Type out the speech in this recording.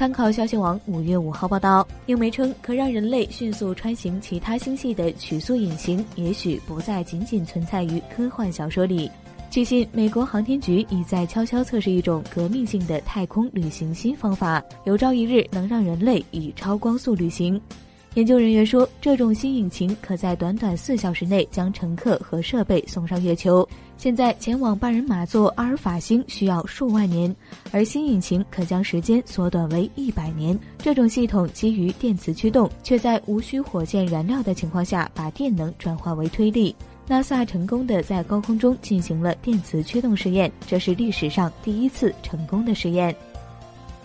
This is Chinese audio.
参考消息网五月五号报道，英媒称，可让人类迅速穿行其他星系的曲速隐形，也许不再仅仅存在于科幻小说里。据悉，美国航天局已在悄悄测试一种革命性的太空旅行新方法，有朝一日能让人类以超光速旅行。研究人员说，这种新引擎可在短短四小时内将乘客和设备送上月球。现在前往半人马座阿尔法星需要数万年，而新引擎可将时间缩短为一百年。这种系统基于电磁驱动，却在无需火箭燃料的情况下把电能转化为推力。NASA 成功的在高空中进行了电磁驱动试验，这是历史上第一次成功的实验。